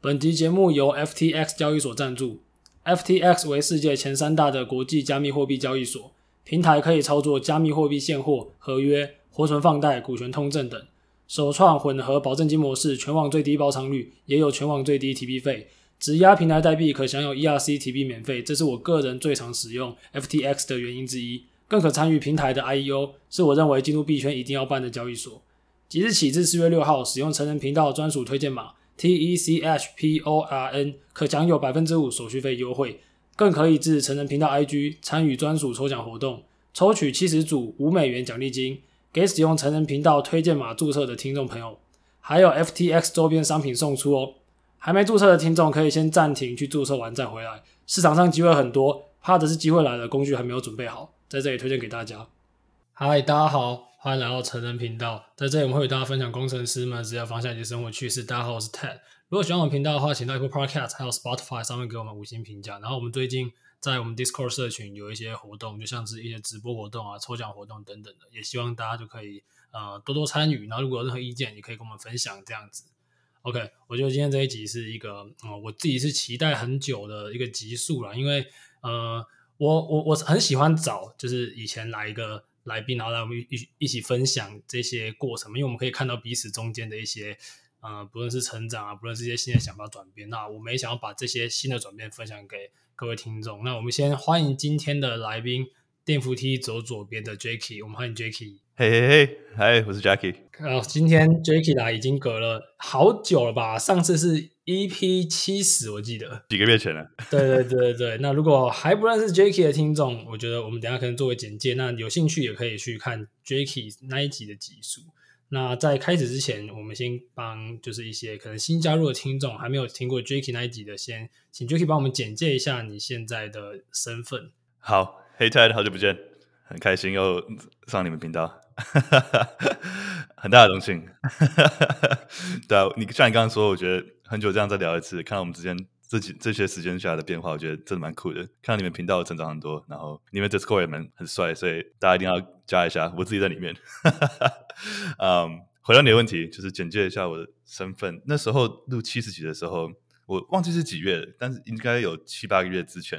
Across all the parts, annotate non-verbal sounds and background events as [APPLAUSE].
本集节目由 FTX 交易所赞助。FTX 为世界前三大的国际加密货币交易所，平台可以操作加密货币现货、合约、活存放贷、股权通证等。首创混合保证金模式，全网最低包仓率，也有全网最低提币费。质押平台代币可享有 ERC 提币免费，这是我个人最常使用 FTX 的原因之一。更可参与平台的 IEO，是我认为进入币圈一定要办的交易所。即日起至四月六号，使用成人频道专属推荐码 TECHPORN，可享有百分之五手续费优惠。更可以至成人频道 IG 参与专属抽奖活动，抽取七十组五美元奖励金，给使用成人频道推荐码注册的听众朋友，还有 FTX 周边商品送出哦。还没注册的听众可以先暂停去注册完再回来。市场上机会很多，怕的是机会来了，工具还没有准备好，在这里推荐给大家。嗨，大家好。欢迎来到成人频道，在这里我们会与大家分享工程师们职业方向以及生活趣事。大家好，我是 Ted。如果喜欢我们频道的话，请到 Apple Podcast 还有 Spotify 上面给我们五星评价。然后我们最近在我们 Discord 社群有一些活动，就像是一些直播活动啊、抽奖活动等等的，也希望大家就可以呃多多参与。然后如果有任何意见，也可以跟我们分享这样子。OK，我觉得今天这一集是一个呃我自己是期待很久的一个集数了，因为呃我我我很喜欢找就是以前来一个。来宾，然后来我们一一起分享这些过程，因为我们可以看到彼此中间的一些，呃，不论是成长啊，不论是一些新的想法转变，那我们也想要把这些新的转变分享给各位听众。那我们先欢迎今天的来宾，电扶梯走左边的 Jacky，我们欢迎 Jacky。嘿嘿嘿，嗨，我是 Jacky。呃，今天 Jacky 来已经隔了好久了吧？上次是。EP 七十，我记得几个月前了。[LAUGHS] 对对对对对，那如果还不认识 Jacky 的听众，我觉得我们等下可能作为简介，那有兴趣也可以去看 Jacky 那一集的集数。那在开始之前，我们先帮就是一些可能新加入的听众还没有听过 Jacky 那一集的，先请 Jacky 帮我们简介一下你现在的身份。好，Hey Ted，好久不见，很开心又上你们频道，[LAUGHS] 很大的荣幸。[LAUGHS] 对啊，你像你刚刚说，我觉得。很久这样再聊一次，看到我们之间这几这些时间下的变化，我觉得真的蛮酷的。看到你们频道成长很多，然后你们 Discord 也蛮很帅，所以大家一定要加一下。我自己在里面。嗯，um, 回到你的问题，就是简介一下我的身份。那时候录七十集的时候，我忘记是几月了，但是应该有七八个月之前。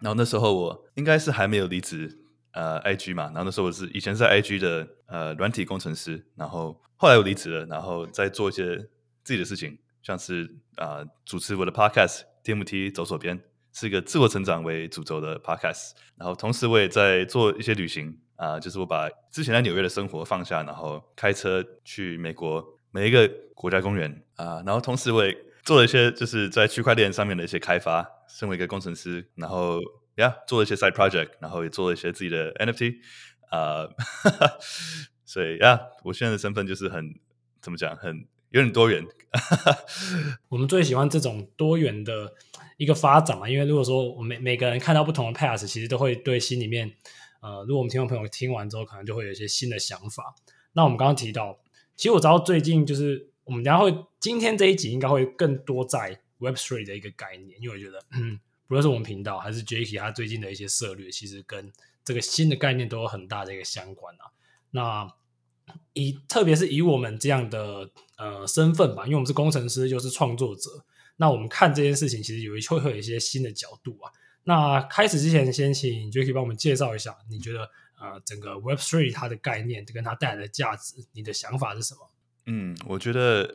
然后那时候我应该是还没有离职呃 IG 嘛，然后那时候我是以前是在 IG 的呃软体工程师，然后后来我离职了，然后再做一些自己的事情。像是啊、主持我的 podcast《电扶梯走左边》是一个自我成长为主轴的 podcast，然后同时我也在做一些旅行啊、就是我把之前在纽约的生活放下，然后开车去美国每一个国家公园啊、然后同时我也做了一些就是在区块链上面的一些开发，身为一个工程师，然后呀做了一些 side project，然后也做了一些自己的 NFT 啊、[LAUGHS] 所以呀，我现在的身份就是很怎么讲很。有点多元，[LAUGHS] 我们最喜欢这种多元的一个发展嘛，因为如果说我们每每个人看到不同的 path，其实都会对心里面，呃，如果我们听众朋友听完之后，可能就会有一些新的想法。那我们刚刚提到，其实我知道最近就是我们等下会今天这一集应该会更多在 Web3 的一个概念，因为我觉得，嗯，不论是我们频道还是 Jacky 他最近的一些策略，其实跟这个新的概念都有很大的一个相关啊。那以特别是以我们这样的呃身份吧，因为我们是工程师，又是创作者，那我们看这件事情，其实有一会会有一些新的角度啊。那开始之前，先请 Jacky 帮我们介绍一下，你觉得呃整个 Web Three 它的概念跟它带来的价值，你的想法是什么？嗯，我觉得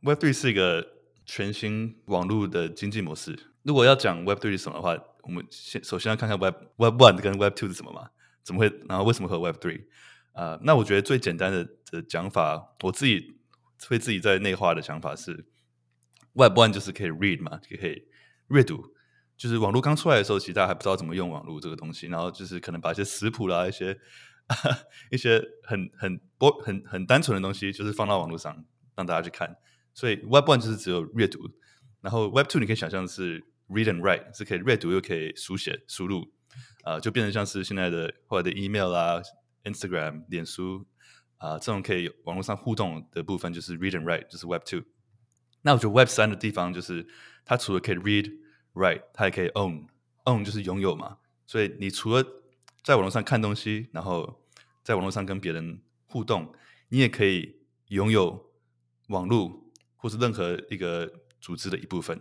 Web Three 是一个全新网络的经济模式。如果要讲 Web Three 是什么的话，我们先首先要看看 Web Web One 跟 Web Two 是什么嘛？怎么会？然后为什么和 Web Three？啊、那我觉得最简单的的讲法，我自己会自己在内化的想法是，Web One 就是可以 read 嘛，就可以阅读。就是网络刚出来的时候，其实大家还不知道怎么用网络这个东西，然后就是可能把一些食谱啦、一些 [LAUGHS] 一些很很不很很单纯的东西，就是放到网络上让大家去看。所以 Web One 就是只有阅读，然后 Web Two 你可以想象是 read and write，是可以阅读又可以书写输入，啊、呃，就变成像是现在的后来的 email 啦。Instagram、脸书啊、呃，这种可以网络上互动的部分就是 read and write，就是 Web Two。那我觉得 Web 三的地方就是，它除了可以 read、write，它也可以 own。own 就是拥有嘛，所以你除了在网络上看东西，然后在网络上跟别人互动，你也可以拥有网络或是任何一个组织的一部分。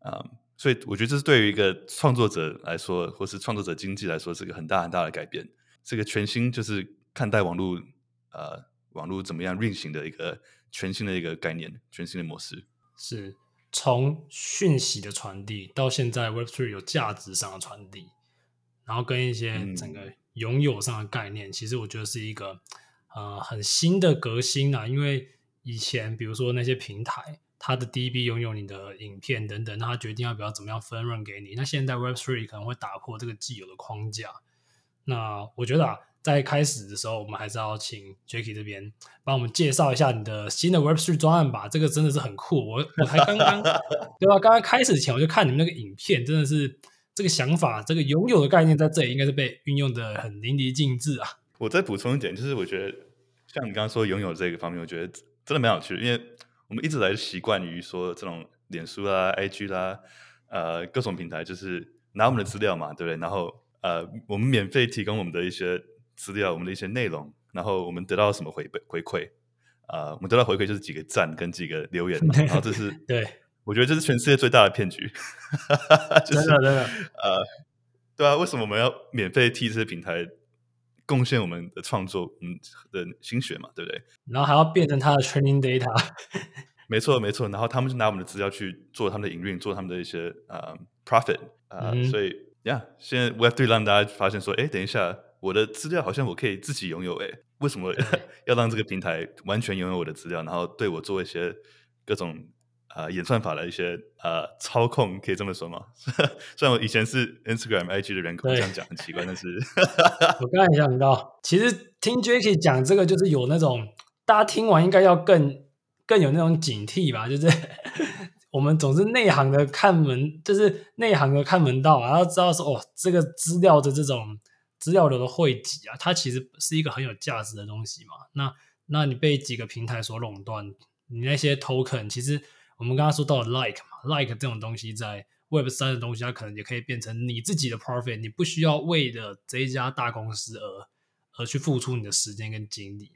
啊、嗯，所以我觉得这是对于一个创作者来说，或是创作者经济来说，是个很大很大的改变。这个全新就是看待网络，呃，网络怎么样运行的一个全新的一个概念，全新的模式。是从讯息的传递到现在 Web3 有价值上的传递，然后跟一些整个拥有上的概念，嗯、其实我觉得是一个呃很新的革新啊。因为以前比如说那些平台。他的 DB 拥有你的影片等等，那他决定要不要怎么样分润给你。那现在 Web3 可能会打破这个既有的框架。那我觉得啊，在开始的时候，我们还是要请 Jacky 这边帮我们介绍一下你的新的 Web3 专案吧。这个真的是很酷，我我才刚刚对吧？刚刚开始前我就看你们那个影片，真的是这个想法，这个拥有的概念在这里应该是被运用的很淋漓尽致啊。我再补充一点，就是我觉得像你刚刚说拥有这个方面，我觉得真的蛮有趣，因为。我们一直来习惯于说这种脸书啦、IG 啦，呃，各种平台就是拿我们的资料嘛，对不对？然后呃，我们免费提供我们的一些资料、我们的一些内容，然后我们得到什么回回馈？呃，我们得到回馈就是几个赞跟几个留言嘛。[LAUGHS] 然后这是对，我觉得这是全世界最大的骗局。[LAUGHS] 就是、真的真的呃，对啊，为什么我们要免费替这些平台贡献我们的创作，嗯的心血嘛，对不对？然后还要变成他的 training data。[LAUGHS] 没错，没错。然后他们就拿我们的资料去做他们的营运，做他们的一些呃 profit 啊、呃。嗯、所以呀，yeah, 现在 Web3 让大家发现说，哎，等一下，我的资料好像我可以自己拥有，哎，为什么 [LAUGHS] 要让这个平台完全拥有我的资料，然后对我做一些各种啊、呃、演算法的一些呃操控，可以这么说吗？[LAUGHS] 虽然我以前是 Instagram IG 的人口，这样讲很奇怪，但是 [LAUGHS] 我刚才想到，其实听 Jacky 讲这个，就是有那种大家听完应该要更。更有那种警惕吧，就是 [LAUGHS] 我们总是内行的看门，就是内行的看门道啊，要知道说哦，这个资料的这种资料流的汇集啊，它其实是一个很有价值的东西嘛。那那你被几个平台所垄断，你那些 token，其实我们刚刚说到了 like 嘛，like 这种东西在 Web 三的东西，它可能也可以变成你自己的 profit，你不需要为了这一家大公司而而去付出你的时间跟精力。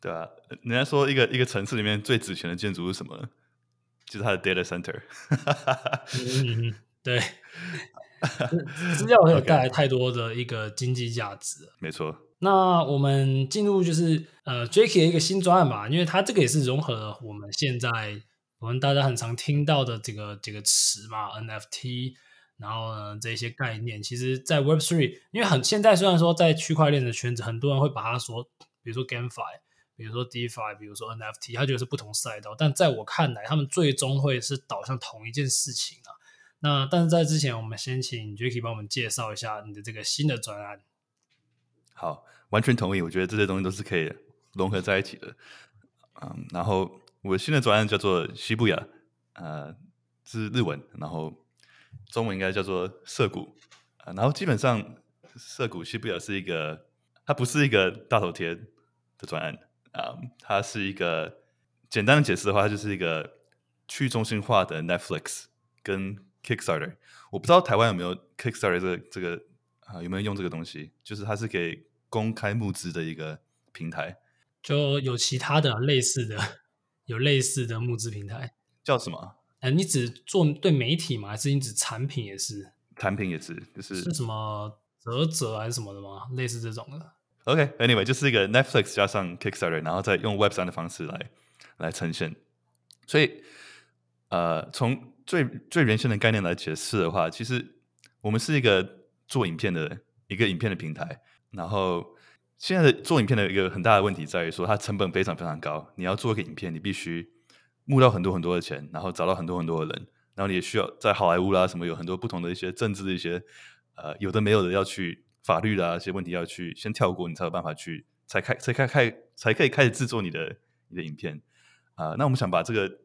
对啊，人家说一个一个城市里面最值钱的建筑是什么？就是它的 data center。[LAUGHS] 嗯，对，[LAUGHS] 资料没有带来太多的一个经济价值。没错。那我们进入就是呃 Jacky 的一个新专案吧，因为它这个也是融合了我们现在我们大家很常听到的这个这个词嘛，NFT，然后呢这些概念，其实，在 Web3，因为很现在虽然说在区块链的圈子，很多人会把它说，比如说 GameFi。比如说 DeFi，比如说 NFT，它就是不同赛道，但在我看来，他们最终会是导向同一件事情啊。那但是在之前，我们先请 Jacky 帮我们介绍一下你的这个新的专案。好，完全同意，我觉得这些东西都是可以融合在一起的。嗯，然后我新的专案叫做西布亚，呃，是日文，然后中文应该叫做涩谷。呃，然后基本上涩谷西布雅是一个，它不是一个大头贴的专案。啊它是一个简单的解释的话，它就是一个去中心化的 Netflix 跟 Kickstarter。我不知道台湾有没有 Kickstarter 这个这个啊，有没有用这个东西？就是它是给公开募资的一个平台。就有其他的类似的，有类似的募资平台叫什么？呃，你只做对媒体吗？还是你指产品也是？产品也是，就是是什么啧啧还是什么的吗？类似这种的。OK，Anyway，、okay, 就是一个 Netflix 加上 Kickstarter，然后再用 Web 三的方式来来呈现。所以，呃，从最最原先的概念来解释的话，其实我们是一个做影片的一个影片的平台。然后，现在的做影片的一个很大的问题在于说，它成本非常非常高。你要做一个影片，你必须募到很多很多的钱，然后找到很多很多的人，然后你也需要在好莱坞啦什么有很多不同的一些政治的一些呃有的没有的要去。法律的啊，一些问题要去先跳过，你才有办法去才开才开开才可以开始制作你的你的影片啊、那我们想把这个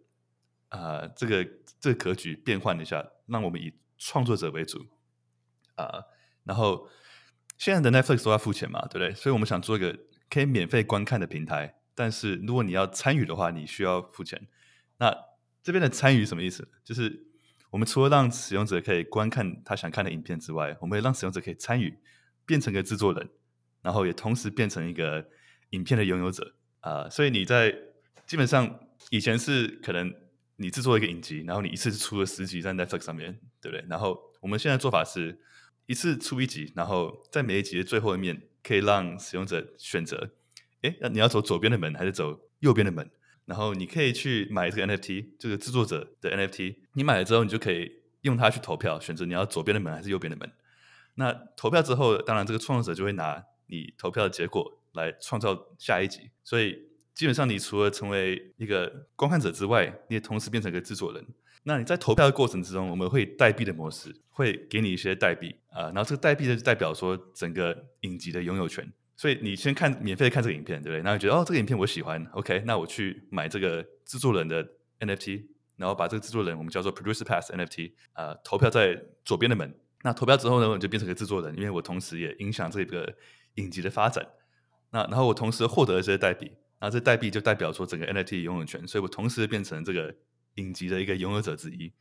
啊、呃、这个这个格局变换一下，让我们以创作者为主啊、然后现在的 Netflix 都要付钱嘛，对不对？所以我们想做一个可以免费观看的平台，但是如果你要参与的话，你需要付钱。那这边的参与什么意思？就是我们除了让使用者可以观看他想看的影片之外，我们也让使用者可以参与。变成个制作人，然后也同时变成一个影片的拥有者啊、所以你在基本上以前是可能你制作一个影集，然后你一次出了十集在 Netflix 上面，对不对？然后我们现在做法是一次出一集，然后在每一集的最后一面可以让使用者选择，诶，那你要走左边的门还是走右边的门？然后你可以去买这个 NFT，这个制作者的 NFT，你买了之后，你就可以用它去投票，选择你要左边的门还是右边的门。那投票之后，当然这个创作者就会拿你投票的结果来创造下一集。所以基本上，你除了成为一个观看者之外，你也同时变成一个制作人。那你在投票的过程之中，我们会代币的模式会给你一些代币啊，然后这个代币就代表说整个影集的拥有权。所以你先看免费的看这个影片，对不对？然后觉得哦，这个影片我喜欢，OK，那我去买这个制作人的 NFT，然后把这个制作人我们叫做 Producer Pass NFT，呃，投票在左边的门。那投票之后呢，我就变成个制作人，因为我同时也影响这个影集的发展。那然后我同时获得了这些代币，那这代币就代表说整个 NFT 拥有权，所以我同时变成这个影集的一个拥有者之一。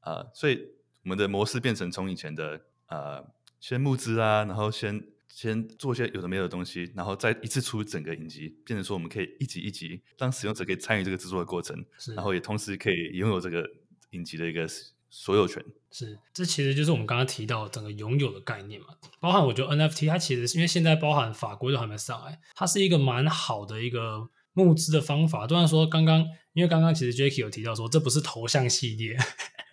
啊、呃，所以我们的模式变成从以前的呃，先募资啊，然后先。先做一些有的没有的东西，然后再一次出整个影集，变成说我们可以一集一集让使用者可以参与这个制作的过程，然后也同时可以拥有这个影集的一个所有权。是，这其实就是我们刚刚提到整个拥有的概念嘛。包含我觉得 NFT 它其实是因为现在包含法规都还没上来，它是一个蛮好的一个募资的方法。虽然说刚刚因为刚刚其实 Jacky 有提到说这不是头像系列，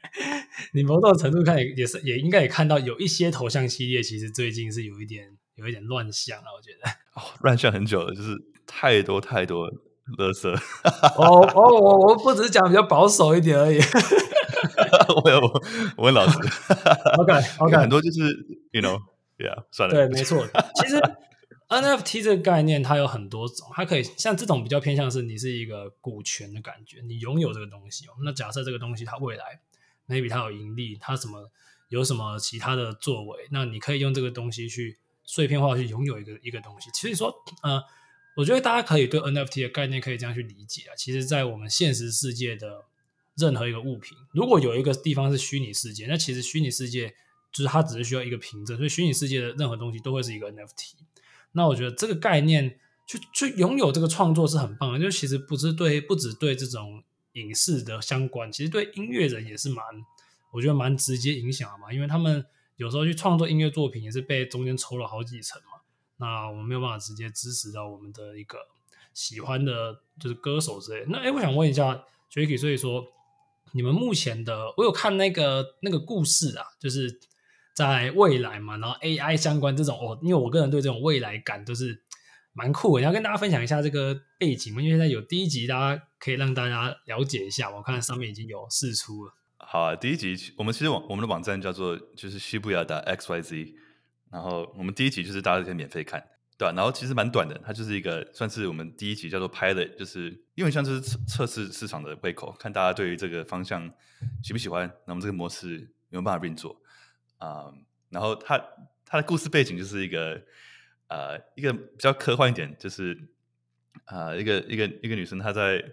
[LAUGHS] 你某种程度看也也是也应该也看到有一些头像系列其实最近是有一点。有一点乱象了，我觉得哦，乱象很久了，就是太多太多垃圾。哦哦，我我不只是讲比较保守一点而已。[LAUGHS] 我有我我问老师，OK OK，很多就是 you know yeah 算了，对，没错。其实 NFT 这个概念它有很多种，它可以像这种比较偏向是你是一个股权的感觉，你拥有这个东西哦。那假设这个东西它未来 maybe 它有盈利，它什么有什么其他的作为，那你可以用这个东西去。碎片化去拥有一个一个东西，其实说，呃，我觉得大家可以对 NFT 的概念可以这样去理解啊。其实，在我们现实世界的任何一个物品，如果有一个地方是虚拟世界，那其实虚拟世界就是它只是需要一个凭证，所以虚拟世界的任何东西都会是一个 NFT。那我觉得这个概念去去拥有这个创作是很棒的，就其实不是对，不只对这种影视的相关，其实对音乐人也是蛮，我觉得蛮直接影响的嘛，因为他们。有时候去创作音乐作品也是被中间抽了好几层嘛，那我们没有办法直接支持到我们的一个喜欢的，就是歌手之类。那哎，我想问一下 Jacky，所以说你们目前的，我有看那个那个故事啊，就是在未来嘛，然后 AI 相关这种哦，因为我个人对这种未来感都是蛮酷的，要跟大家分享一下这个背景嘛，因为现在有第一集，大家可以让大家了解一下。我看上面已经有释出了。好啊，第一集我们其实网我们的网站叫做就是西布亚达 X Y Z，然后我们第一集就是大家可以免费看，对吧、然后其实蛮短的，它就是一个算是我们第一集叫做 Pilot，就是因为像就是测试市场的胃口，看大家对于这个方向喜不喜欢，那我们这个模式有没有办法运作啊？然后他他的故事背景就是一个呃一个比较科幻一点，就是啊、呃、一个一个一个女生她在，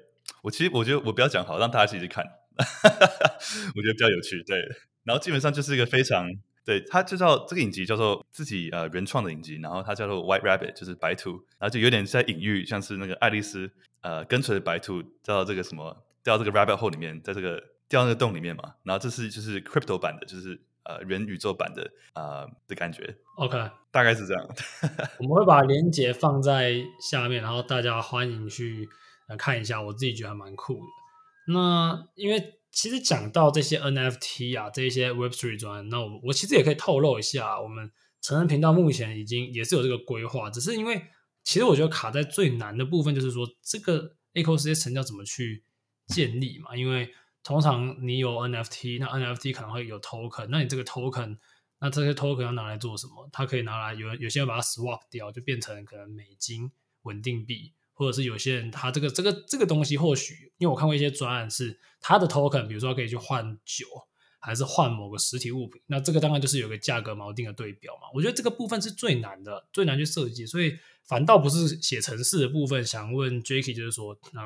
我其实我觉得我不要讲好，让大家自己去看。[LAUGHS] 我觉得比较有趣，对。然后基本上就是一个非常，对，它就叫这个影集叫做自己呃原创的影集，然后它叫做 White Rabbit，就是白兔，然后就有点在隐喻，像是那个爱丽丝呃跟随白兔掉到这个什么掉到这个 rabbit hole 里面，在这个掉那个洞里面嘛。然后这是就是 crypto 版的，就是呃元宇宙版的呃的感觉。OK，大概是这样。[LAUGHS] 我们会把链接放在下面，然后大家欢迎去呃看一下，我自己觉得还蛮酷的。那因为其实讲到这些 NFT 啊，这些 Web3 专，那我我其实也可以透露一下，我们成人频道目前已经也是有这个规划，只是因为其实我觉得卡在最难的部分，就是说这个 ecosystem 要怎么去建立嘛？因为通常你有 NFT，那 NFT 可能会有 token，那你这个 token，那这些 token 要拿来做什么？它可以拿来有有些人把它 swap 掉，就变成可能美金稳定币。或者是有些人他这个这个这个东西或许，因为我看过一些专案是他的 token，比如说可以去换酒，还是换某个实体物品，那这个当然就是有个价格锚定的对标嘛。我觉得这个部分是最难的，最难去设计，所以反倒不是写程式的部分。想问 Jacky，就是说，那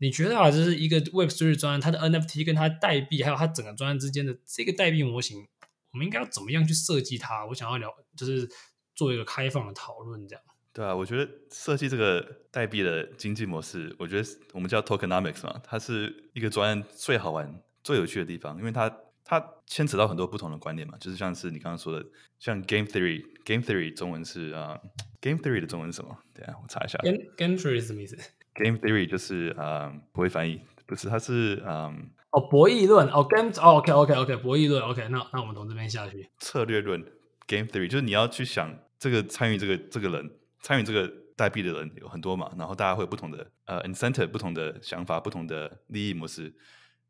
你觉得啊，就是一个 Web3 专案，它的 NFT 跟它代币，还有它整个专案之间的这个代币模型，我们应该要怎么样去设计它？我想要聊，就是做一个开放的讨论，这样。对啊，我觉得设计这个代币的经济模式，我觉得我们叫 tokenomics 嘛，它是一个专案最好玩、最有趣的地方，因为它它牵扯到很多不同的观点嘛，就是像是你刚刚说的，像 game theory，game theory 中文是啊、uh,，game theory 的中文是什么？等下我查一下。game game theory 是什么意思？game theory 就是啊，um, 不会翻译，不是，它是嗯，um, 哦，博弈论，哦，game，哦，OK OK OK，博弈论，OK，那那我们从这边下去。策略论，game theory 就是你要去想这个参与这个这个人。参与这个代币的人有很多嘛，然后大家会有不同的呃 incentive、不同的想法、不同的利益模式，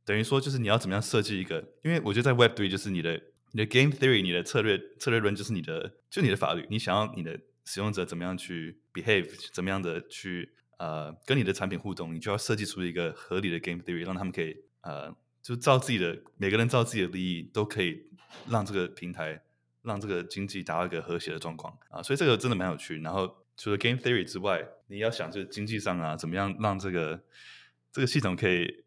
等于说就是你要怎么样设计一个？因为我觉得在 Web Three 就是你的你的 game theory、你的策略策略论就是你的就你的法律，你想要你的使用者怎么样去 behave，怎么样的去呃跟你的产品互动，你就要设计出一个合理的 game theory，让他们可以呃就照自己的每个人照自己的利益都可以让这个平台让这个经济达到一个和谐的状况啊，所以这个真的蛮有趣，然后。除了 game theory 之外，你要想就是经济上啊，怎么样让这个这个系统可以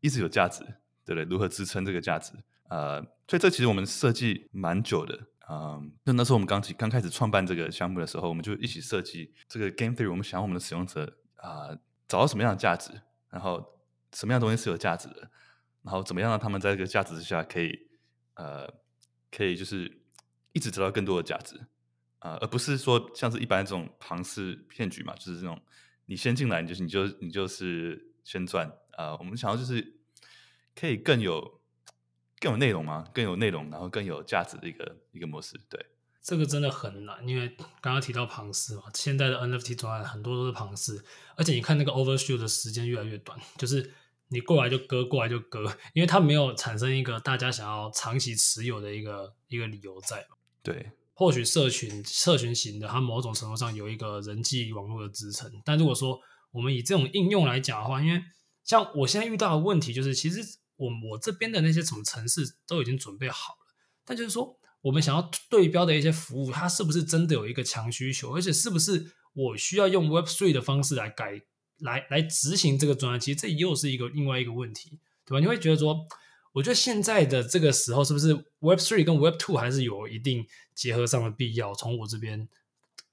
一直有价值，对不对？如何支撑这个价值？呃，所以这其实我们设计蛮久的，嗯、那，那时候我们刚起刚开始创办这个项目的时候，我们就一起设计这个 game theory。我们想我们的使用者啊、找到什么样的价值，然后什么样的东西是有价值的，然后怎么样让他们在这个价值之下可以呃，可以就是一直得到更多的价值。啊、而不是说像是一般这种庞氏骗局嘛，就是这种你先进来，你就是你就你就是先赚啊、我们想要就是可以更有更有内容嘛，更有内容，然后更有价值的一个一个模式。对，这个真的很难，因为刚刚提到庞氏嘛，现在的 NFT 专案很多都是庞氏，而且你看那个 overshoot 的时间越来越短，就是你过来就割，过来就割，因为它没有产生一个大家想要长期持有的一个一个理由在嘛。对。或许社群社群型的，它某种程度上有一个人际网络的支撑。但如果说我们以这种应用来讲的话，因为像我现在遇到的问题就是，其实我我这边的那些什么城市都已经准备好了，但就是说我们想要对标的一些服务，它是不是真的有一个强需求，而且是不是我需要用 Web Three 的方式来改来来执行这个专案？其实这又是一个另外一个问题，对吧？你会觉得说。我觉得现在的这个时候，是不是 Web Three 跟 Web Two 还是有一定结合上的必要？从我这边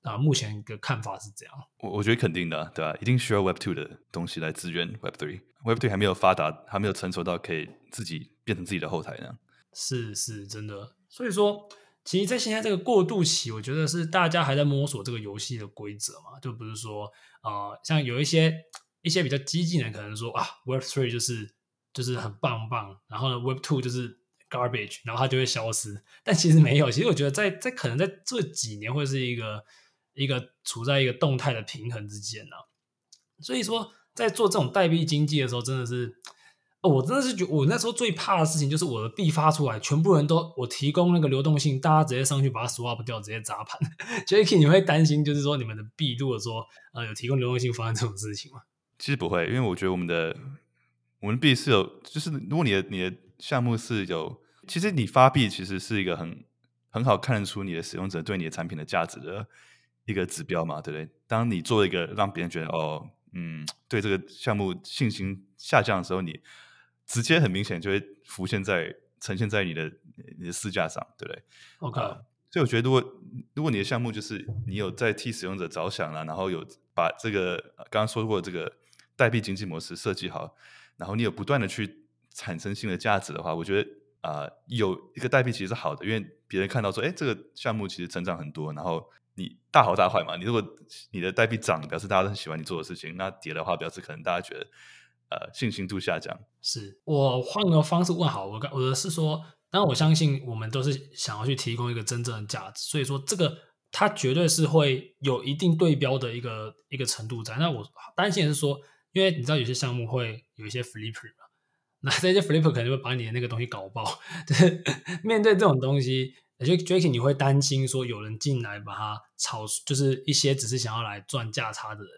啊，目前的看法是这样。我我觉得肯定的，对吧？一定需要 Web Two 的东西来支援 Web Three。Web Three 还没有发达，还没有成熟到可以自己变成自己的后台呢。是是，真的。所以说，其实，在现在这个过渡期，我觉得是大家还在摸索这个游戏的规则嘛，就不是说、呃，像有一些一些比较激进的可能说啊，Web Three 就是。就是很棒棒，然后呢，Web Two 就是 garbage，然后它就会消失。但其实没有，其实我觉得在在可能在这几年会是一个一个处在一个动态的平衡之间呢、所以说，在做这种代币经济的时候，真的是，哦，我真的是觉我那时候最怕的事情就是我的币发出来，全部人都我提供那个流动性，大家直接上去把它 swap 掉，直接砸盘。[LAUGHS] Jacky，你会担心就是说你们的币如果说呃有提供流动性发生这种事情吗？其实不会，因为我觉得我们的。我们币是有，就是如果你的你的项目是有，其实你发币其实是一个很很好看得出你的使用者对你的产品的价值的一个指标嘛，对不对？当你做一个让别人觉得哦，嗯，对这个项目信心下降的时候，你直接很明显就会浮现在呈现在你的你的市价上，对不对？OK，呃，所以我觉得如果如果你的项目就是你有在替使用者着想了，然后有把这个刚刚说过这个代币经济模式设计好。然后你有不断的去产生新的价值的话，我觉得啊、呃，有一个代币其实是好的，因为别人看到说，哎，这个项目其实成长很多，然后你大好大坏嘛。你如果你的代币涨，表示大家都很喜欢你做的事情；那跌的话，表示可能大家觉得呃信心度下降。是我换个方式问好，我我的是说，当然我相信我们都是想要去提供一个真正的价值，所以说这个它绝对是会有一定对标的一个一个程度在。那我担心的是说。因为你知道有些项目会有一些 flipper 嘛，那这些 flipper 可能会把你的那个东西搞爆。[LAUGHS] 就是面对这种东西，就 j a c k 你会担心说有人进来把它炒，就是一些只是想要来赚价差的人，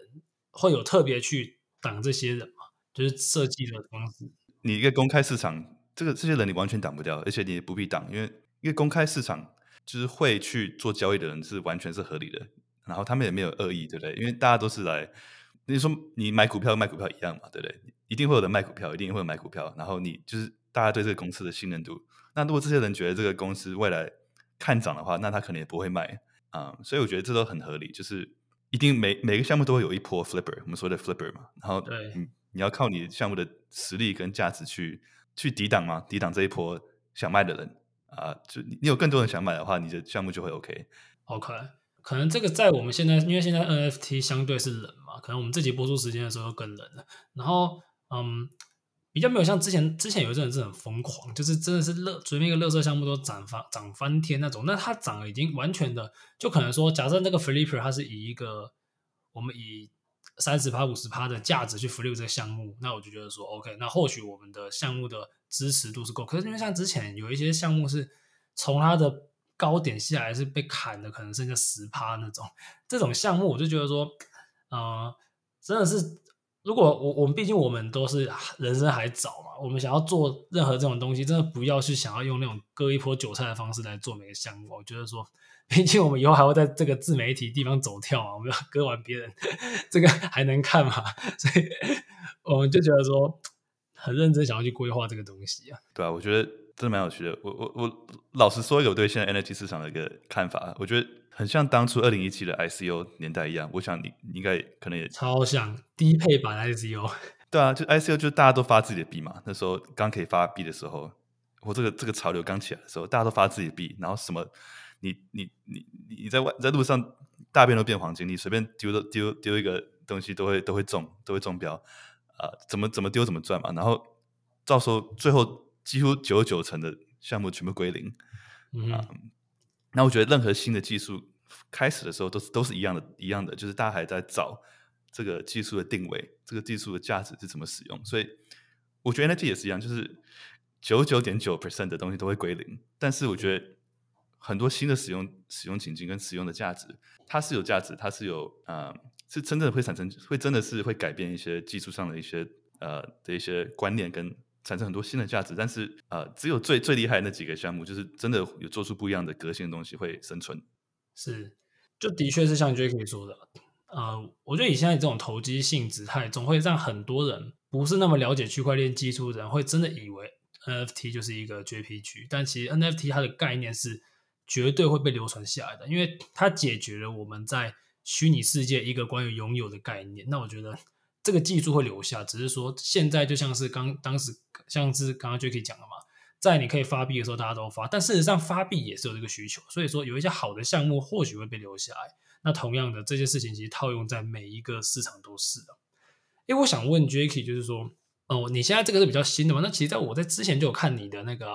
会有特别去挡这些人吗？就是设计的方式。你一个公开市场，这个这些人你完全挡不掉，而且你也不必挡，因为一个公开市场就是会去做交易的人是完全是合理的，然后他们也没有恶意，对不对？因为大家都是来。你说你买股票卖股票一样嘛，对不对？一定会有人卖股票，一定会有买股票。然后你就是大家对这个公司的信任度。那如果这些人觉得这个公司未来看涨的话，那他可能也不会卖啊、嗯。所以我觉得这都很合理。就是一定每每个项目都会有一波 flipper，我们说的 flipper 嘛。然后对，你要靠你项目的实力跟价值去去抵挡嘛，抵挡这一波想卖的人啊。就你有更多人想买的话，你的项目就会 OK。OK，可能这个在我们现在，因为现在 NFT 相对是冷嘛，可能我们自己播出时间的时候更冷了。然后，嗯。比较没有像之前，之前有一阵子是很疯狂，就是真的是乐，随便一个乐色项目都涨翻涨翻天那种。那它涨已经完全的，就可能说，假设那个 flipper 它是以一个我们以三十趴五十趴的价值去 flip 这个项目，那我就觉得说 OK，那或许我们的项目的支持度是够。可是因为像之前有一些项目是从它的高点下来是被砍的，可能剩下十趴那种，这种项目我就觉得说，呃，真的是。如果我我们毕竟我们都是人生还早嘛，我们想要做任何这种东西，真的不要去想要用那种割一波韭菜的方式来做每个项目。我觉得说，毕竟我们以后还会在这个自媒体地方走跳嘛，我们要割完别人，[LAUGHS] 这个还能看吗？[LAUGHS] 所以我们就觉得说，很认真想要去规划这个东西啊。对啊，我觉得真的蛮有趣的。我我我老实说，有对现在 NFT 市场的一个看法，我觉得。很像当初二零一七的 ICO 年代一样，我想你你应该可能也超像低配版 ICO。[LAUGHS] 对啊，就 ICO 就大家都发自己的币嘛。那时候刚可以发币的时候，我这个这个潮流刚起来的时候，大家都发自己的币，然后什么你你你你在外在路上大便都变黄金，你随便丢丢丢一个东西都会都会中都会中标啊、呃，怎么怎么丢怎么赚嘛。然后到时候最后几乎九九成的项目全部归零，嗯。呃那我觉得任何新的技术开始的时候都是都是一样的，一样的，就是大家还在找这个技术的定位，这个技术的价值是怎么使用。所以我觉得 NFT 也是一样，就是九九点九 percent 的东西都会归零。但是我觉得很多新的使用使用情境跟使用的价值，它是有价值，它是有啊、呃，是真的会产生，会真的是会改变一些技术上的一些呃的一些观念跟。产生很多新的价值，但是呃，只有最最厉害那几个项目，就是真的有做出不一样的革新的东西会生存。是，就的确是像 Jacky 说的，呃，我觉得以现在这种投机性姿态，总会让很多人不是那么了解区块链技术的人，会真的以为 NFT 就是一个 JPG，但其实 NFT 它的概念是绝对会被流传下来的，因为它解决了我们在虚拟世界一个关于拥有的概念。那我觉得。这个技术会留下，只是说现在就像是刚当时像是刚刚 Jacky 讲的嘛，在你可以发币的时候，大家都发，但事实上发币也是有这个需求，所以说有一些好的项目或许会被留下来。那同样的这件事情其实套用在每一个市场都是的。诶，我想问 Jacky，就是说，哦，你现在这个是比较新的嘛？那其实在我在之前就有看你的那个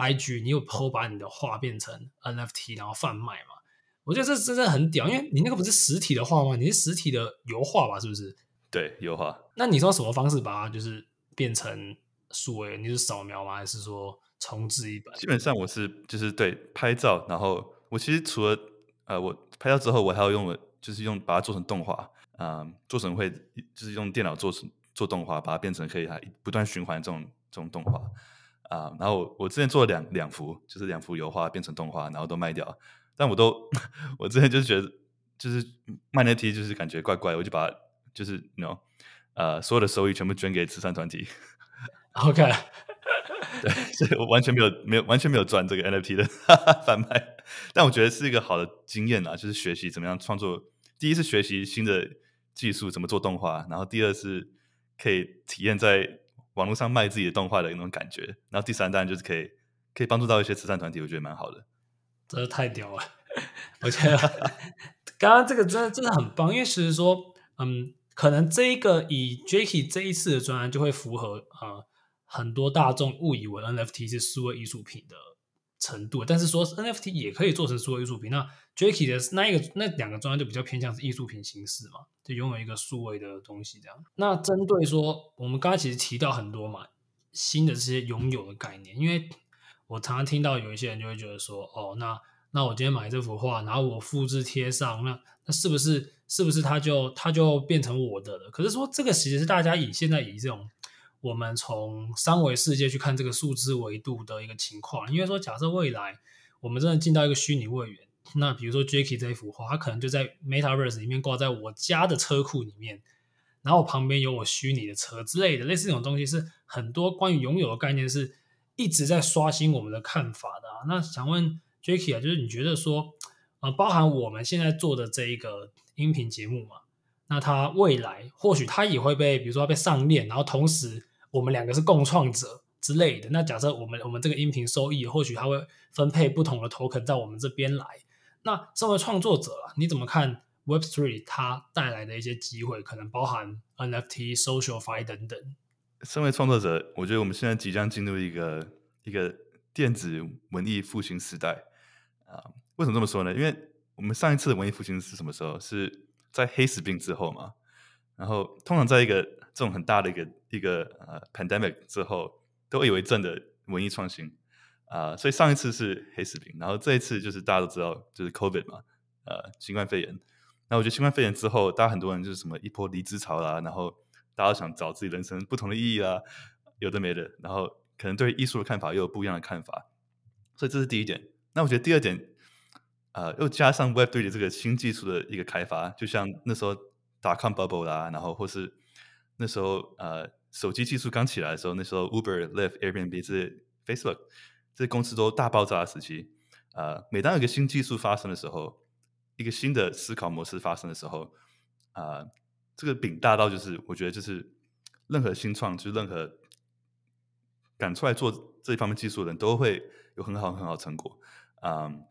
IG，你有 PO 把你的画变成 NFT 然后贩卖嘛？我觉得这真的很屌，因为你那个不是实体的画吗？你是实体的油画吧？是不是？对，油画。那你说什么方式把它就是变成数位？你是扫描吗？还是说重制一本？基本上我是就是对拍照，然后我其实除了呃，我拍照之后，我还要用就是用把它做成动画啊、呃，做成会就是用电脑做成做动画，把它变成可以它不断循环这种这种动画啊、呃。然后我我之前做了两两幅，就是两幅油画变成动画，然后都卖掉。但我都 [LAUGHS] 我之前就是觉得就是卖那 T 就是感觉怪怪，我就把。就是 know，呃，所有的收益全部捐给慈善团体。OK，[LAUGHS] 对，所以我完全没有没有完全没有赚这个 NFT 的 [LAUGHS] 贩卖，但我觉得是一个好的经验啊，就是学习怎么样创作。第一是学习新的技术，怎么做动画，然后第二是可以体验在网络上卖自己的动画的那种感觉，然后第三当然就是可以可以帮助到一些慈善团体，我觉得蛮好的。真的太屌了，[LAUGHS] 我觉得刚刚这个真的真的很棒，因为其实说，嗯。可能这一个以 Jacky 这一次的专案就会符合呃很多大众误以为 NFT 是数位艺术品的程度，但是说 NFT 也可以做成数位艺术品。那 Jacky 的那一个那两个专案就比较偏向是艺术品形式嘛，就拥有一个数位的东西这样。那针对说我们刚才其实提到很多嘛新的这些拥有的概念，因为我常常听到有一些人就会觉得说哦那。那我今天买这幅画，然后我复制贴上，那那是不是是不是它就它就变成我的了？可是说这个其实是大家以现在以这种我们从三维世界去看这个数字维度的一个情况，因为说假设未来我们真的进到一个虚拟位元，那比如说 Jacky 这一幅画，它可能就在 Metaverse 里面挂在我家的车库里面，然后旁边有我虚拟的车之类的，类似这种东西是很多关于拥有的概念是一直在刷新我们的看法的啊。那想问。Jacky 啊，就是你觉得说，呃，包含我们现在做的这一个音频节目嘛，那它未来或许它也会被，比如说被上链，然后同时我们两个是共创者之类的。那假设我们我们这个音频收益，或许它会分配不同的 token 到我们这边来。那身为创作者啊，你怎么看 Web3 它带来的一些机会？可能包含 NFT、SocialFi 等等。身为创作者，我觉得我们现在即将进入一个一个电子文艺复兴时代啊。为什么这么说呢？因为我们上一次的文艺复兴是什么时候？是在黑死病之后嘛。然后通常在一个这种很大的一个一个呃 pandemic 之后，都以为正的文艺创新啊。所以上一次是黑死病，然后这一次就是大家都知道就是 COVID 嘛，呃，新冠肺炎。那我觉得新冠肺炎之后，大家很多人就是什么一波离职潮啦，然后。大家想找自己人生不同的意义啦，有的没的，然后可能对艺术的看法又有不一样的看法，所以这是第一点。那我觉得第二点，呃，又加上 Web 3的这个新技术的一个开发，就像那时候 Dotcom Bubble 啦，然后或是那时候呃手机技术刚起来的时候，那时候 Uber、Lyft、Airbnb 这些 Facebook 这些公司都大爆炸的时期，呃，每当有个新技术发生的时候，一个新的思考模式发生的时候，啊、这个饼大到就是，我觉得就是任何新创，就是任何敢出来做这一方面技术的人都会有很好很好成果，嗯，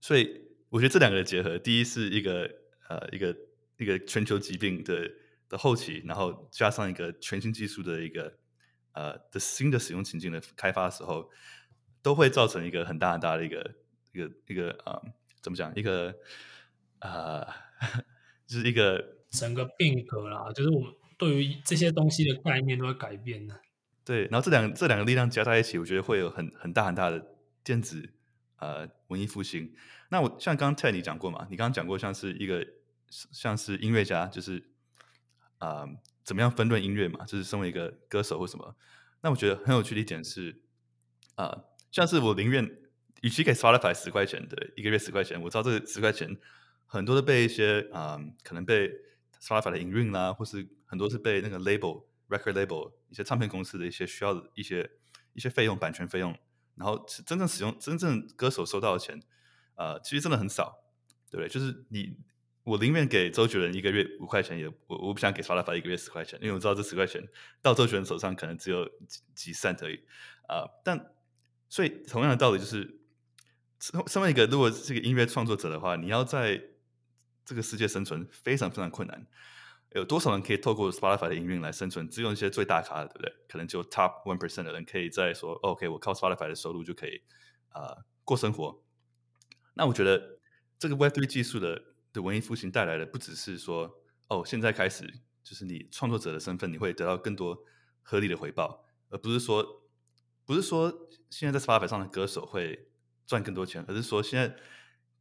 所以我觉得这两个的结合，第一是一个呃一个一个全球疾病的的后期，然后加上一个全新技术的一个呃的新的使用情境的开发的时候，都会造成一个很大很大的一个一个一个啊、嗯、怎么讲一个啊、呃、[LAUGHS] 就是一个。整个变革啦，就是我们对于这些东西的概念都会改变的。对，然后这两这两个力量加在一起，我觉得会有很很大很大的电子呃文艺复兴。那我像刚刚 Ted 你讲过嘛，你刚刚讲过像是一个像是音乐家，就是啊、怎么样分论音乐嘛，就是身为一个歌手或什么。那我觉得很有趣的一点是啊、像是我宁愿与其给 Spotify 十块钱，对，一个月十块钱，我知道这十块钱很多都被一些啊、可能被 Spotify 的营运啦，或是很多是被那个 label、record label 一些唱片公司的一些需要的一些一些费用、版权费用，然后真正使用真正歌手收到的钱，呃，其实真的很少，对不对？就是你，我宁愿给周杰伦一个月五块钱，也我我不想给 Spotify 一个月十块钱，因为我知道这十块钱到周杰伦手上可能只有几几 cent 而已啊、但所以同样的道理就是，身为一个如果是个音乐创作者的话，你要在这个世界生存非常非常困难，有多少人可以透过 Spotify 的营运来生存？只有那些最大咖的，对不对？可能就 Top one percent 的人可以在说，OK，我靠 Spotify 的收入就可以啊、过生活。那我觉得这个 Web Three 技术的的文艺复兴带来的，不只是说，哦，现在开始就是你创作者的身份，你会得到更多合理的回报，而不是说，不是说现在在 Spotify 上的歌手会赚更多钱，而是说现在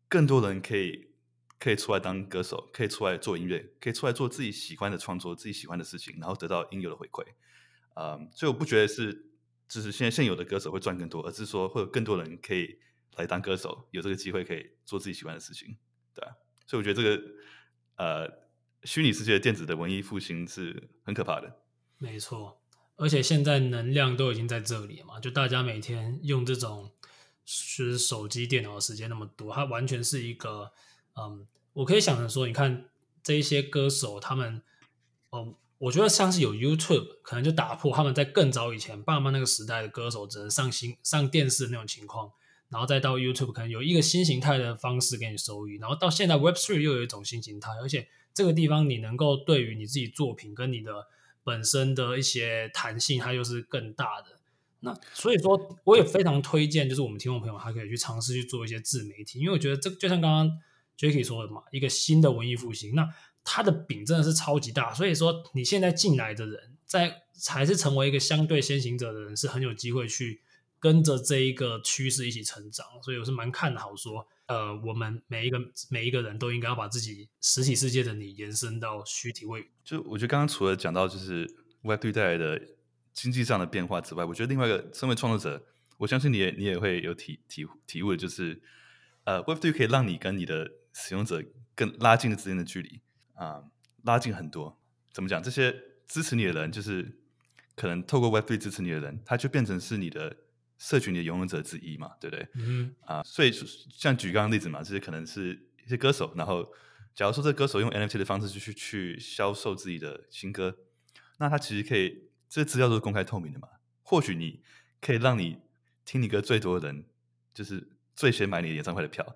更多人可以。可以出来当歌手，可以出来做音乐，可以出来做自己喜欢的创作，自己喜欢的事情，然后得到应有的回馈。啊、所以我不觉得是，就是现在现有的歌手会赚更多，而是说会有更多人可以来当歌手，有这个机会可以做自己喜欢的事情，对啊。所以我觉得这个呃，虚拟世界的电子的文艺复兴是很可怕的。没错，而且现在能量都已经在这里嘛，就大家每天用这种就是手机、电脑的时间那么多，它完全是一个。嗯，我可以想着说，你看这一些歌手，他们，嗯，我觉得像是有 YouTube，可能就打破他们在更早以前爸妈那个时代的歌手只能上新上电视的那种情况，然后再到 YouTube，可能有一个新形态的方式给你收益，然后到现在 Web3 又有一种新形态，而且这个地方你能够对于你自己作品跟你的本身的一些弹性，它又是更大的。那所以说，我也非常推荐，就是我们听众朋友还可以去尝试去做一些自媒体，因为我觉得这就像刚刚。Jacky 说的嘛，一个新的文艺复兴，那它的饼真的是超级大，所以说你现在进来的人，在才是成为一个相对先行者的人，是很有机会去跟着这一个趋势一起成长，所以我是蛮看好说，呃，我们每一个每一个人都应该要把自己实体世界的你延伸到虚体位。就我觉得刚刚除了讲到就是 Web Three 带来的经济上的变化之外，我觉得另外一个身为创作者，我相信你也你也会有体体体悟，就是呃，Web Three 可以让你跟你的使用者更拉近了之间的距离啊、拉近很多。怎么讲？这些支持你的人，就是可能透过 Web Three 支持你的人，他就变成是你的社群的拥有者之一嘛，对不对？嗯啊，所以像举刚刚例子嘛，这些可能是一些歌手，然后假如说这歌手用 NFT 的方式去去销售自己的新歌，那他其实可以，这资料都是公开透明的嘛。或许你可以让你听你歌最多的人，就是最先买你的演唱会的票。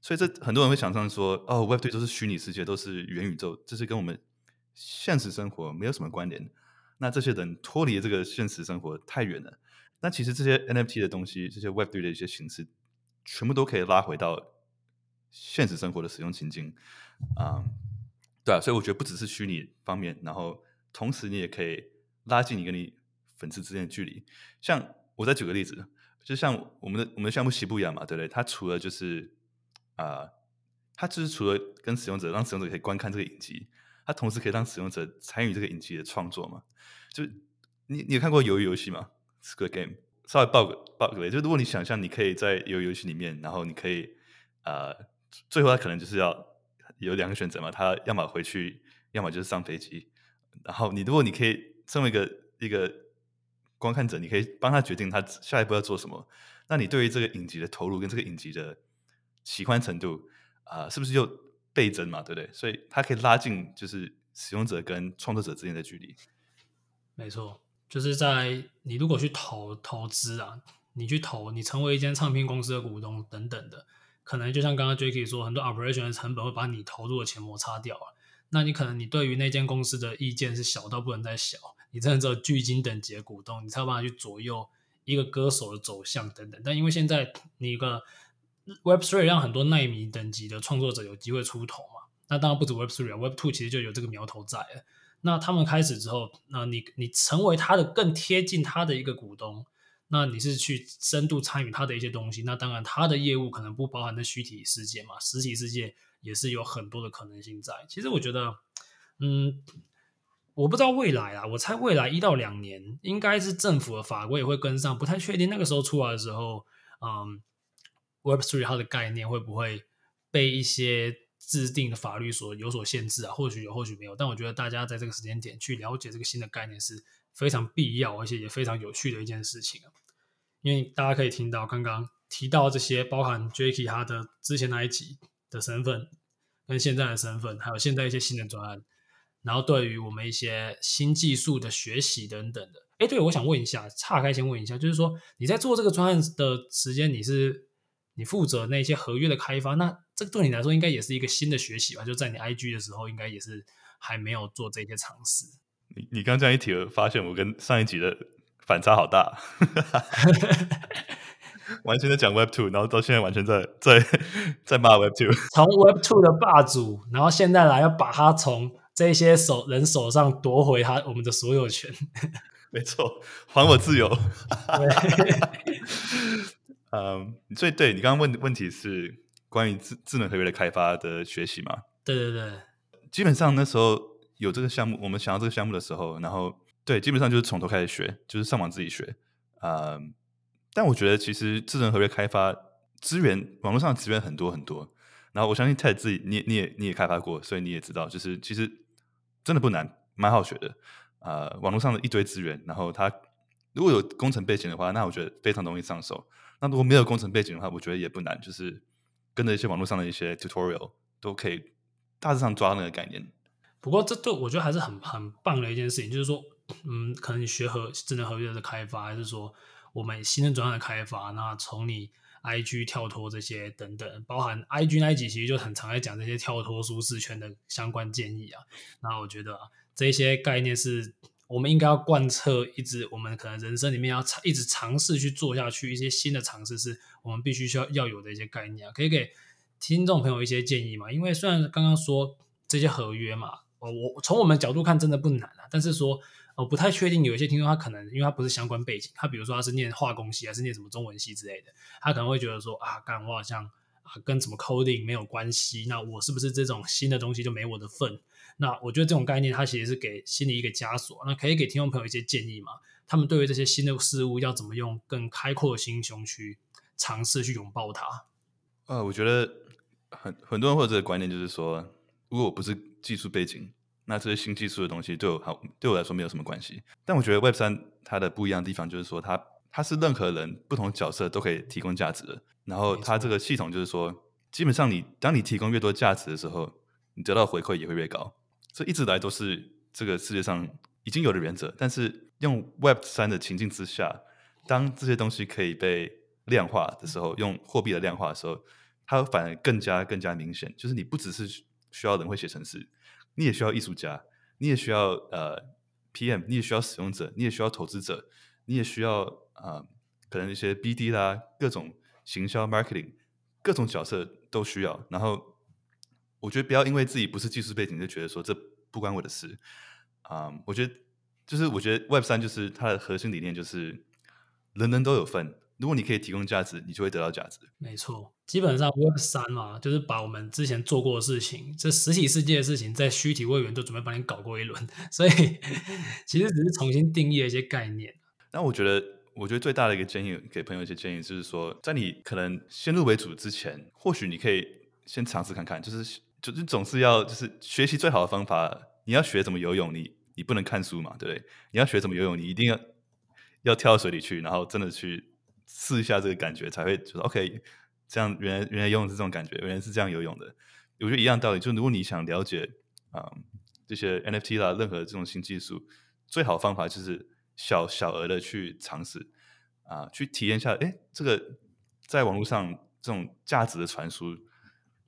所以这很多人会想象说，哦，Web3 都是虚拟世界，都是元宇宙，这是跟我们现实生活没有什么关联。那这些人脱离这个现实生活太远了。那其实这些 NFT 的东西，这些 Web3 的一些形式，全部都可以拉回到现实生活的使用情境。啊、嗯，对啊，所以我觉得不只是虚拟方面，然后同时你也可以拉近你跟你粉丝之间的距离。像我再举个例子，就像我们的我们的项目西部一样嘛，对不对？它除了就是啊、它就是除了跟使用者让使用者可以观看这个影集，它同时可以让使用者参与这个影集的创作嘛。就你你有看过鱿鱼游戏吗？Squid Game 稍微爆个爆个雷，就如果你想象你可以在游游戏里面，然后你可以呃，最后他可能就是要有两个选择嘛，他要么回去，要么就是上飞机。然后你如果你可以身为一个一个观看者，你可以帮他决定他下一步要做什么，那你对于这个影集的投入跟这个影集的喜欢程度啊、是不是又倍增嘛？对不对？所以它可以拉近就是使用者跟创作者之间的距离。没错，就是在你如果去投投资啊，你去投，你成为一间唱片公司的股东等等的，可能就像刚刚 Jacky 说，很多 operation 的成本会把你投入的钱摩擦掉了。那你可能你对于那间公司的意见是小到不能再小，你真的只有巨金等级的股东，你才有办法去左右一个歌手的走向等等。但因为现在你一个 Web Three 让很多奈米等级的创作者有机会出头嘛，那当然不止 Web Three 啊，Web Two 其实就有这个苗头在了。那他们开始之后，那你你成为他的更贴近他的一个股东，那你是去深度参与他的一些东西，那当然他的业务可能不包含在虚体世界嘛，实体世界也是有很多的可能性在。其实我觉得，嗯，我不知道未来啊，我猜未来一到两年应该是政府的法规也会跟上，不太确定那个时候出来的时候，嗯，Web3 它的概念会不会被一些。制定的法律所有所限制啊，或许有，或许没有。但我觉得大家在这个时间点去了解这个新的概念是非常必要，而且也非常有趣的一件事情啊。因为大家可以听到刚刚提到这些，包含 Jacky 他的之前那一集的身份，跟现在的身份，还有现在一些新的专案，然后对于我们一些新技术的学习等等的。哎，对，我想问一下，岔开先问一下，就是说你在做这个专案的时间，你是？你负责那些合约的开发，那这个对你来说应该也是一个新的学习吧？就在你 IG 的时候，应该也是还没有做这些尝试。你你刚这样一提，我发现我跟上一集的反差好大，[LAUGHS] 完全在讲 Web Two，然后到现在完全在在在骂 Web Two，从 Web Two 的霸主，然后现在来要把它从这些手人手上夺回他我们的所有权。[LAUGHS] 没错，还我自由。[LAUGHS] 嗯，所以对你刚刚问的问题是关于智智能合约的开发的学习吗？对对对，基本上那时候有这个项目，我们想要这个项目的时候，然后对，基本上就是从头开始学，就是上网自己学。嗯，但我觉得其实智能合约开发资源，网络上的资源很多很多。然后我相信 Ted 自己，你你也你也开发过，所以你也知道，就是其实真的不难，蛮好学的。呃，网络上的一堆资源，然后它如果有工程背景的话，那我觉得非常容易上手。那如果没有工程背景的话，我觉得也不难，就是跟着一些网络上的一些 tutorial 都可以大致上抓那个概念。不过这对我觉得还是很很棒的一件事情，就是说，嗯，可能你学合智能合约的开发，还是说我们新的专案的开发，那从你 IG 跳脱这些等等，包含 IG 那一集其实就很常在讲这些跳脱舒适圈的相关建议啊。那我觉得啊这些概念是。我们应该要贯彻，一直我们可能人生里面要尝一直尝试去做下去一些新的尝试，是我们必须需要要有的一些概念啊，可以给听众朋友一些建议嘛？因为虽然刚刚说这些合约嘛，哦，我从我们角度看真的不难啊，但是说我不太确定有一些听众他可能因为他不是相关背景，他比如说他是念化工系还是念什么中文系之类的，他可能会觉得说啊，干我好像跟什么 coding 没有关系，那我是不是这种新的东西就没我的份？那我觉得这种概念，它其实是给心里一个枷锁。那可以给听众朋友一些建议吗？他们对于这些新的事物，要怎么用更开阔的心胸去尝试去拥抱它？呃，我觉得很很多人会有这个观念，就是说，如果我不是技术背景，那这些新技术的东西对我好对我来说没有什么关系。但我觉得 Web 三它的不一样的地方，就是说它它是任何人不同角色都可以提供价值的。然后它这个系统就是说，基本上你当你提供越多价值的时候，你得到回馈也会越高。这一直来都是这个世界上已经有的原则。但是用 Web 三的情境之下，当这些东西可以被量化的时候，用货币的量化的时候，它反而更加更加明显。就是你不只是需要人会写程式，你也需要艺术家，你也需要呃 PM，你也需要使用者，你也需要投资者，你也需要啊、呃、可能一些 BD 啦，各种行销 marketing，各种角色都需要。然后我觉得不要因为自己不是技术背景就觉得说这不关我的事啊、呃。我觉得就是我觉得 Web 三就是它的核心理念就是。人人都有份，如果你可以提供价值，你就会得到价值。没错，基本上 Web 三嘛，就是把我们之前做过的事情，这实体世界的事情，在虚体位元都准备帮你搞过一轮，所以 [LAUGHS] 其实只是重新定义了一些概念。那我觉得，我觉得最大的一个建议，给朋友一些建议，就是说，在你可能先入为主之前，或许你可以先尝试看看，就是就是总是要就是学习最好的方法。你要学怎么游泳，你你不能看书嘛，对不对？你要学怎么游泳，你一定要。要跳到水里去，然后真的去试一下这个感觉，才会觉得 OK。这样原来原来游泳是这种感觉，原来是这样游泳的。我觉得一样道理，就如果你想了解啊、嗯、这些 NFT 啦，任何这种新技术，最好方法就是小小额的去尝试啊，去体验一下，哎，这个在网络上这种价值的传输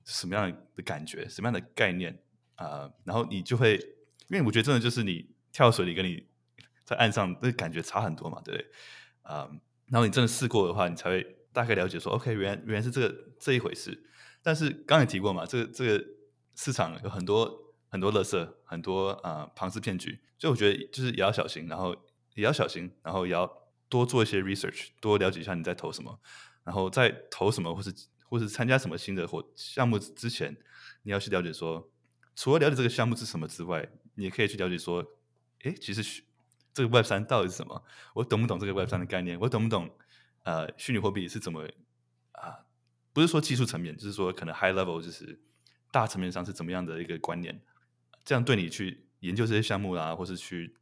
什么样的感觉，什么样的概念啊？然后你就会，因为我觉得真的就是你跳水里跟你。在岸上，那感觉差很多嘛，对不对？啊、然后你真的试过的话，你才会大概了解说，OK，原原来是这个这一回事。但是刚才提过嘛，这个这个市场有很多很多垃圾，很多啊庞氏骗局，所以我觉得就是也要小心，然后也要小心，然后也要多做一些 research，多了解一下你在投什么，然后在投什么或是或是参加什么新的或项目之前，你要去了解说，除了了解这个项目是什么之外，你也可以去了解说，哎，其实。这个 Web 三到底是什么？我懂不懂这个 Web 三的概念？我懂不懂？呃，虚拟货币是怎么啊、不是说技术层面，就是说可能 high level，就是大层面上是怎么样的一个观念？这样对你去研究这些项目啦，或是去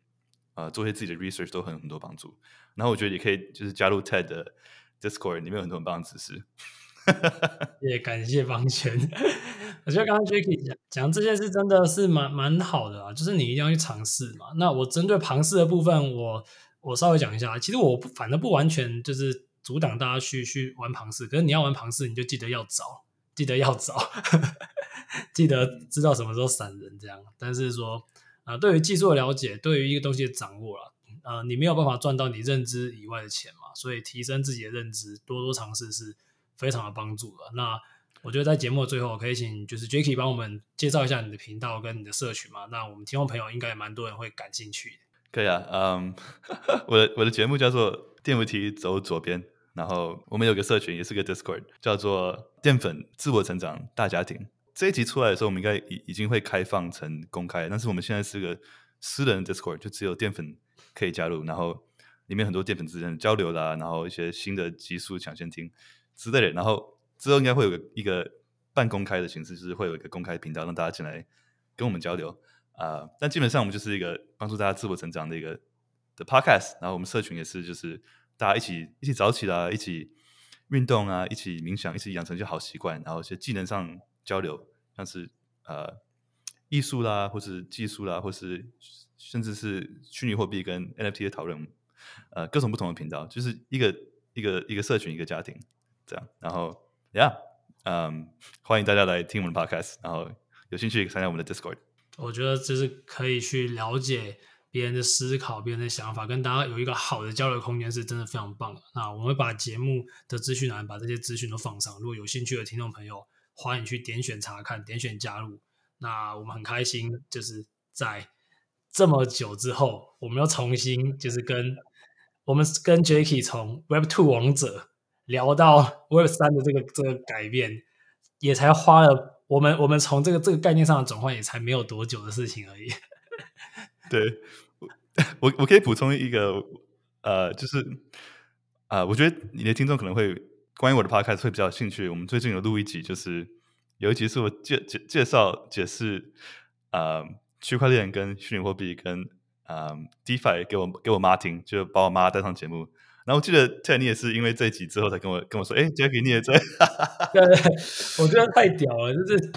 呃做些自己的 research 都很很多帮助。然后我觉得也可以就是加入 TED 的 Discord，里面有很多很棒的知识。[LAUGHS] 也感谢方权。我觉得刚刚 Jacky 讲讲这件事真的是蛮蛮好的啊，就是你一定要去尝试嘛。那我针对庞氏的部分，我我稍微讲一下。其实我反正不完全就是阻挡大家去去玩庞氏，可是你要玩庞氏，你就记得要找，记得要找，[LAUGHS] 记得知道什么时候闪人这样。但是说啊、对于技术的了解，对于一个东西的掌握了，呃，你没有办法赚到你认知以外的钱嘛，所以提升自己的认知，多多尝试是非常有帮助的。那我觉得在节目的最后，可以请就是 Jacky 帮我们介绍一下你的频道跟你的社群嘛？那我们听众朋友应该也蛮多人会感兴趣的。可以啊，嗯，[LAUGHS] 我的我的节目叫做电扶梯走左边，然后我们有个社群，也是个 Discord，叫做淀粉自我成长大家庭。这一集出来的时候，我们应该已已经会开放成公开，但是我们现在是个私人 Discord，就只有淀粉可以加入，然后里面很多淀粉之间的交流啦，然后一些新的集数抢先听之类的，然后。之后应该会有个一个半公开的形式，就是会有一个公开频道，让大家进来跟我们交流啊、但基本上我们就是一个帮助大家自我成长的一个的 podcast。然后我们社群也是，就是大家一起一起早起啦，一起运动啊，一起冥想，一起养成一些好习惯，然后一些技能上交流，像是呃艺术啦，或是技术啦，或是甚至是虚拟货币跟 NFT 的讨论，呃，各种不同的频道，就是一个一个一个社群，一个家庭这样，然后。Yeah，嗯、欢迎大家来听我们的 Podcast，然后有兴趣参加我们的 Discord。我觉得这是可以去了解别人的思考、别人的想法，跟大家有一个好的交流空间，是真的非常棒的。那我们会把节目的资讯栏把这些资讯都放上，如果有兴趣的听众朋友，欢迎去点选查看、点选加入。那我们很开心，就是在这么久之后，我们又重新就是跟我们跟 Jacky 从 Web Two 王者。聊到 Web 三的这个这个改变，也才花了我们我们从这个这个概念上的转换，也才没有多久的事情而已。对，我我可以补充一个，呃，就是啊、呃，我觉得你的听众可能会关于我的 Podcast 会比较有兴趣。我们最近有录一集，就是有一集是我介介介绍解释啊、呃，区块链跟虚拟货币跟啊、DeFi 给我给我妈听，就把我妈带上节目。然后我记得 Ted 你也是因为这一集之后才跟我跟我说，哎，Jacky 你也在，对 [LAUGHS] 对，我觉得太屌了，就是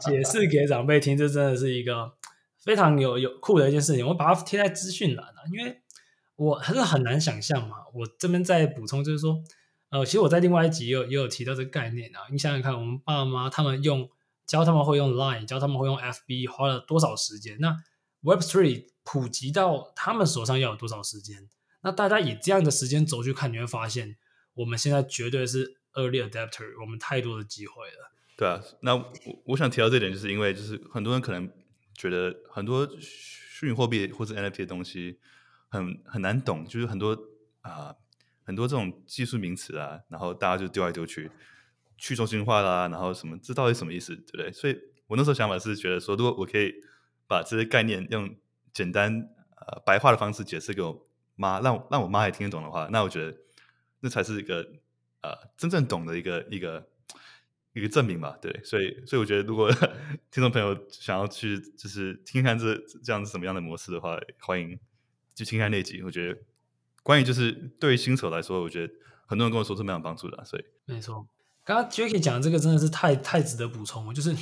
解释给长辈听，这真的是一个非常有有酷的一件事情。我把它贴在资讯栏了，因为我还是很难想象嘛。我这边再补充就是说，呃，其实我在另外一集也有也有提到这个概念啊。你想想看，我们爸妈他们用教他们会用 Line，教他们会用 FB，花了多少时间？那 Web3 普及到他们手上要有多少时间？那大家以这样的时间轴去看，你会发现，我们现在绝对是 early adapter，我们太多的机会了。对啊，那我我想提到这点，就是因为就是很多人可能觉得很多虚拟货币或者 NFT 的东西很很难懂，就是很多啊、很多这种技术名词啊，然后大家就丢来丢去，去中心化啦，然后什么这到底什么意思，对不对？所以我那时候想法是觉得说，如果我可以把这些概念用简单呃白话的方式解释给我妈，让让我妈也听得懂的话，那我觉得那才是一个呃真正懂的一个一个一个证明吧，对。所以所以我觉得，如果 [LAUGHS] 听众朋友想要去就是听看这这样是什么样的模式的话，欢迎就听看那集。我觉得关于就是对于新手来说，我觉得很多人跟我说是蛮有帮助的，所以没错。刚刚 Jacky 讲的这个真的是太太值得补充了，就是。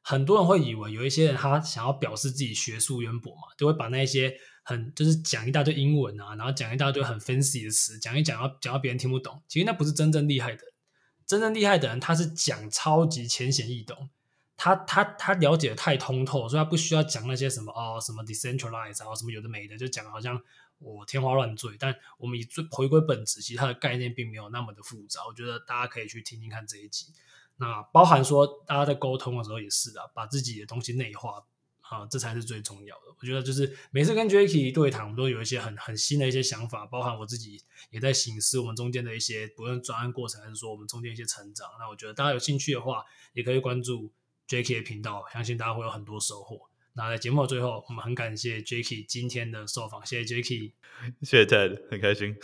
很多人会以为有一些人他想要表示自己学术渊博嘛，就会把那些很就是讲一大堆英文啊，然后讲一大堆很 fancy 的词，讲一讲要讲到别人听不懂。其实那不是真正厉害的，真正厉害的人他是讲超级浅显易懂，他他他了解的太通透，所以他不需要讲那些什么哦什么 decentralized 啊什么有的没的，就讲好像我天花乱坠。但我们以最回归本质，其实它的概念并没有那么的复杂。我觉得大家可以去听听看这一集。那包含说，大家在沟通的时候也是的，把自己的东西内化啊，这才是最重要的。我觉得就是每次跟 Jacky 对谈，我们都有一些很很新的一些想法，包含我自己也在醒思我们中间的一些，不论专案过程还是说我们中间一些成长。那我觉得大家有兴趣的话，也可以关注 Jacky 的频道，相信大家会有很多收获。那在节目的最后，我们很感谢 Jacky 今天的受访，谢谢 Jacky，谢谢 Ted，很开心。[LAUGHS]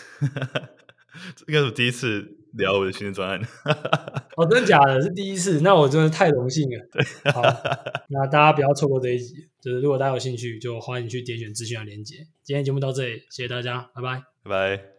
应该是我第一次聊我的新的专案，哦，真的假的？是第一次，那我真的太荣幸了。对，好，那大家不要错过这一集。就是如果大家有兴趣，就欢迎去点选资讯的链接。今天节目到这里，谢谢大家，拜拜，拜拜。